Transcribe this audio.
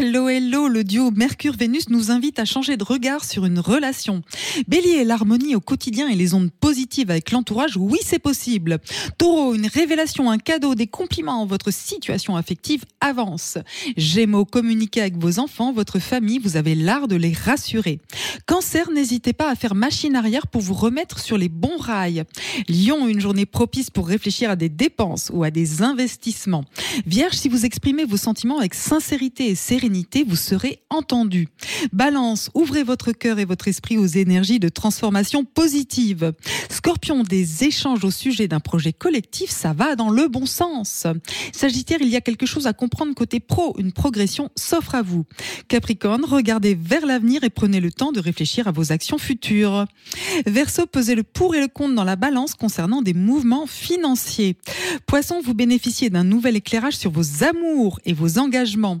Hello, hello, le duo Mercure-Vénus nous invite à changer de regard sur une relation. Bélier, l'harmonie au quotidien et les ondes positives avec l'entourage, oui c'est possible. Taureau, une révélation, un cadeau, des compliments, votre situation affective avance. Gémeaux, communiquez avec vos enfants, votre famille, vous avez l'art de les rassurer. Cancer, n'hésitez pas à faire machine arrière pour vous remettre sur les bons rails. Lion, une journée propice pour réfléchir à des dépenses ou à des investissements. Vierge, si vous exprimez vos sentiments avec sincérité et sérénité, vous serez entendu. Balance, ouvrez votre cœur et votre esprit aux énergies de transformation positive. Scorpion, des échanges au sujet d'un projet collectif, ça va dans le bon sens. Sagittaire, il y a quelque chose à comprendre côté pro, une progression s'offre à vous. Capricorne, regardez vers l'avenir et prenez le temps de réfléchir à vos actions futures. Verseau, pesez le pour et le contre dans la balance concernant des mouvements financiers. Poisson, vous bénéficiez d'un nouvel éclairage sur vos amours et vos engagements.